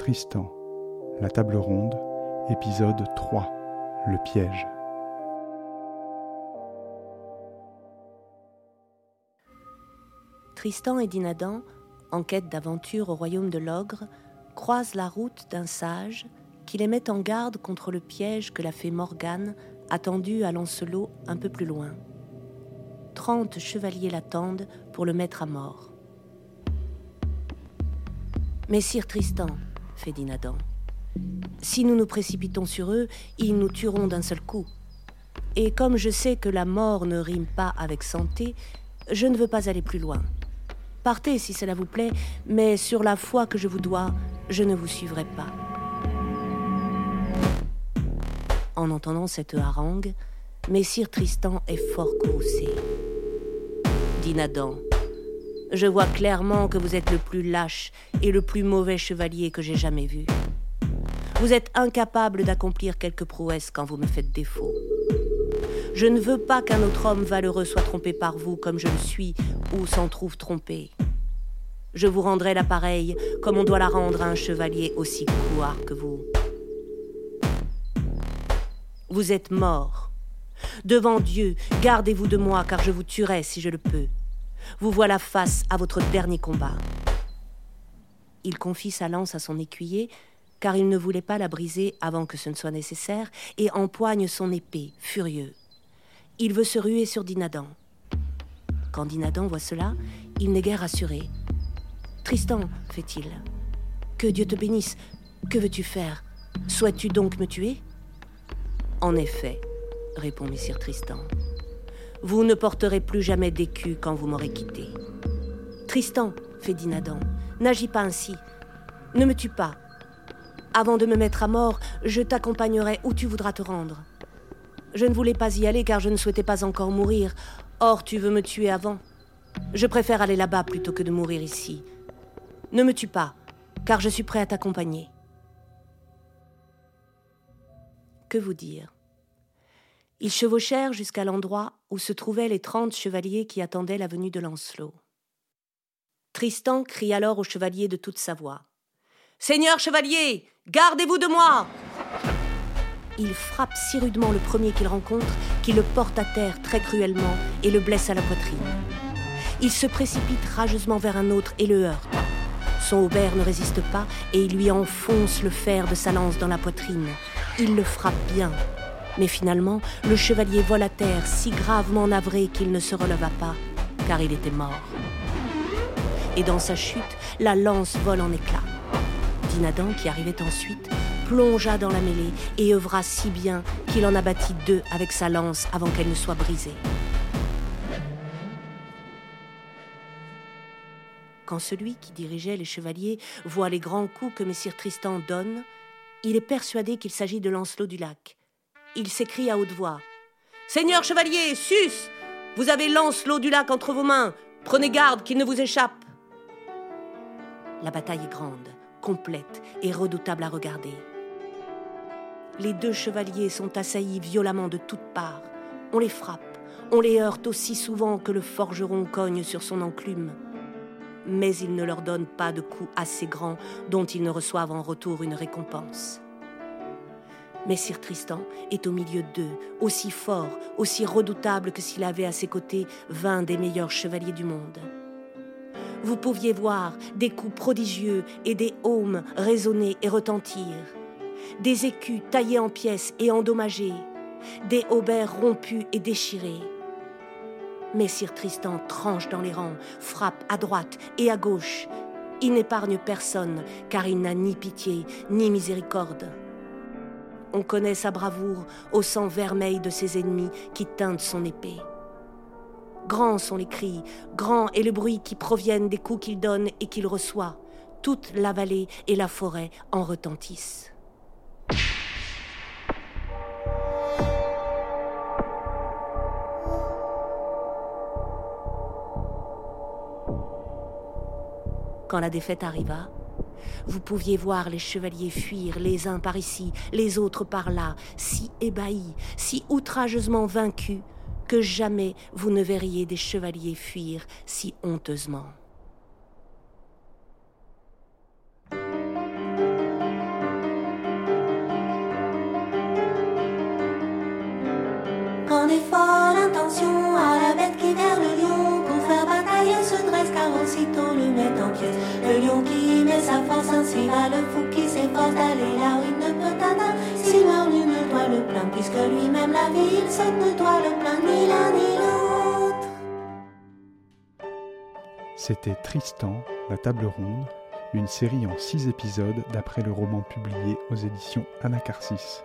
Tristan, La table ronde, épisode 3, Le piège. Tristan et Dinadan, en quête d'aventure au royaume de l'ogre, croisent la route d'un sage qui les met en garde contre le piège que la fée Morgane a à Lancelot un peu plus loin. Trente chevaliers l'attendent pour le mettre à mort. Messire Tristan, fait Dinadan. Si nous nous précipitons sur eux, ils nous tueront d'un seul coup. Et comme je sais que la mort ne rime pas avec santé, je ne veux pas aller plus loin. Partez si cela vous plaît, mais sur la foi que je vous dois, je ne vous suivrai pas. En entendant cette harangue, Messire Tristan est fort courroucé. Dinadan, je vois clairement que vous êtes le plus lâche et le plus mauvais chevalier que j'ai jamais vu. Vous êtes incapable d'accomplir quelque prouesse quand vous me faites défaut. Je ne veux pas qu'un autre homme valeureux soit trompé par vous comme je le suis ou s'en trouve trompé. Je vous rendrai l'appareil comme on doit la rendre à un chevalier aussi couard que vous. Vous êtes mort. Devant Dieu, gardez-vous de moi car je vous tuerai si je le peux vous voilà face à votre dernier combat. Il confie sa lance à son écuyer, car il ne voulait pas la briser avant que ce ne soit nécessaire, et empoigne son épée, furieux. Il veut se ruer sur Dinadan. Quand Dinadan voit cela, il n'est guère rassuré. Tristan, fait-il, que Dieu te bénisse. Que veux-tu faire? Souhaites-tu donc me tuer? En effet, répond Messire Tristan. Vous ne porterez plus jamais d'écu quand vous m'aurez quitté. Tristan, fait Dinadan, n'agis pas ainsi. Ne me tue pas. Avant de me mettre à mort, je t'accompagnerai où tu voudras te rendre. Je ne voulais pas y aller car je ne souhaitais pas encore mourir. Or, tu veux me tuer avant. Je préfère aller là-bas plutôt que de mourir ici. Ne me tue pas, car je suis prêt à t'accompagner. Que vous dire? Ils chevauchèrent jusqu'à l'endroit où se trouvaient les trente chevaliers qui attendaient la venue de Lancelot. Tristan crie alors aux chevaliers de toute sa voix. Seigneur chevalier, gardez-vous de moi. Il frappe si rudement le premier qu'il rencontre qu'il le porte à terre très cruellement et le blesse à la poitrine. Il se précipite rageusement vers un autre et le heurte. Son aubert ne résiste pas et il lui enfonce le fer de sa lance dans la poitrine. Il le frappe bien, mais finalement, le chevalier vole à terre, si gravement navré qu'il ne se releva pas, car il était mort. Et dans sa chute, la lance vole en éclats. Dinadan, qui arrivait ensuite, plongea dans la mêlée et œuvra si bien qu'il en abattit deux avec sa lance avant qu'elle ne soit brisée. Quand celui qui dirigeait les chevaliers voit les grands coups que Messire Tristan donne, il est persuadé qu'il s'agit de Lancelot du Lac il s'écrie à haute voix. Seigneur chevalier, sus Vous avez Lancelot du lac entre vos mains. Prenez garde qu'il ne vous échappe. La bataille est grande, complète et redoutable à regarder. Les deux chevaliers sont assaillis violemment de toutes parts. On les frappe, on les heurte aussi souvent que le forgeron cogne sur son enclume. Mais il ne leur donne pas de coups assez grands dont ils ne reçoivent en retour une récompense. Messire Tristan est au milieu d'eux, aussi fort, aussi redoutable que s'il avait à ses côtés vingt des meilleurs chevaliers du monde. Vous pouviez voir des coups prodigieux et des aumes résonner et retentir, des écus taillés en pièces et endommagés, des hauberts rompus et déchirés. Messire Tristan tranche dans les rangs, frappe à droite et à gauche. Il n'épargne personne, car il n'a ni pitié ni miséricorde. On connaît sa bravoure au sang vermeil de ses ennemis qui teintent son épée. Grands sont les cris, grands est le bruit qui proviennent des coups qu'il donne et qu'il reçoit. Toute la vallée et la forêt en retentissent. Quand la défaite arriva, vous pouviez voir les chevaliers fuir les uns par ici, les autres par là, si ébahis, si outrageusement vaincus, que jamais vous ne verriez des chevaliers fuir si honteusement. on le met en pièces. Le lion qui met sa force ainsi va, le fou qui s'efforce d'aller là où il ne peut atteindre. Si mort lui ne doit le plaindre, puisque lui-même la vie, il se ne doit le plaindre, ni l'un ni l'autre. C'était Tristan, la table ronde, une série en six épisodes d'après le roman publié aux éditions Anacarsis.